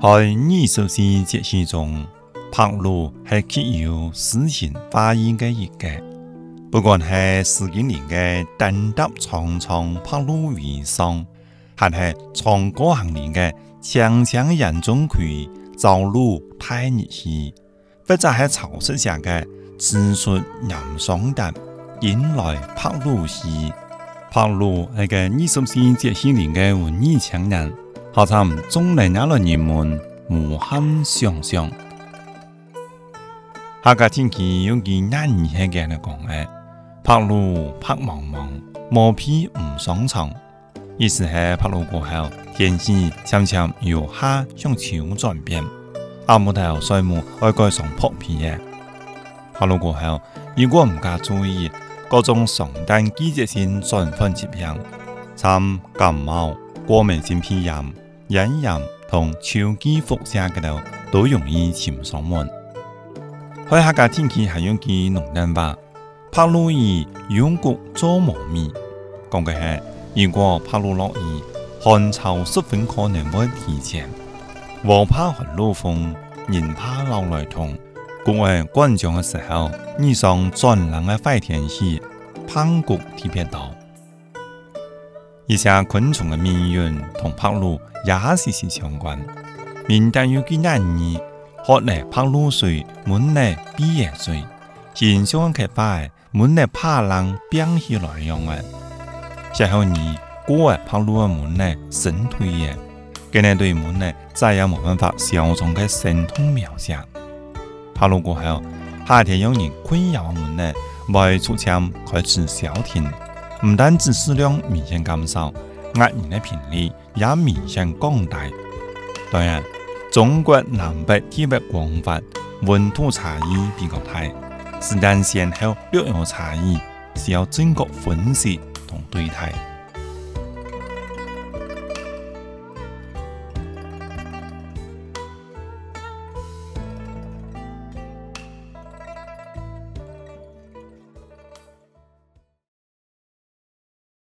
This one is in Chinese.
喺二十四节气中，白露系具有诗情画意嘅一个，不管系十几年嘅登登苍苍白露为霜，还系《唱歌行业嘅墙墙人中开，朝露太热气，或者系草色上嘅枝出人上淡，引来白露时，白露系嘅二十四节气里嘅文艺情人。哈惨！中年那了人们无限想象。下个天气有件难言嘅那讲诶，拍路拍茫茫，毛皮唔上床。一是喺拍路过后，天气渐渐由夏向秋转变，阿木头、水母爱盖上破皮诶。拍路过后，如果唔加注意，各种上等季节性转换疾病，参感冒、过敏性皮炎。隐淫同潮汐辐射嘅度都容易潜上岸。开下嘅天气系用见农阴吧，怕落雨养谷做无面，讲嘅系如果怕落雨，寒潮十分可能会提前。我怕寒露风，人怕老来痛。过嚟干将嘅时候，遇上转冷嘅坏天气，怕谷特别多。其实昆虫的命运同跑路也息息相关。民间有句谚语：喝来白露水，满来避邪水；前象开花，满来怕冷冰起来用嘅。小后年过呢白露的满呢，神退嘅，佢呢对满来再也冇办法消虫的神通妙想。跑路过后，夏天有人困扰满来，外出前开始消停。唔单止数量明显减少，厄人的频率也明显降低。当然，中国南北地域广泛，温度差异比较大，时间先后略有差异，需要准确分析同对待。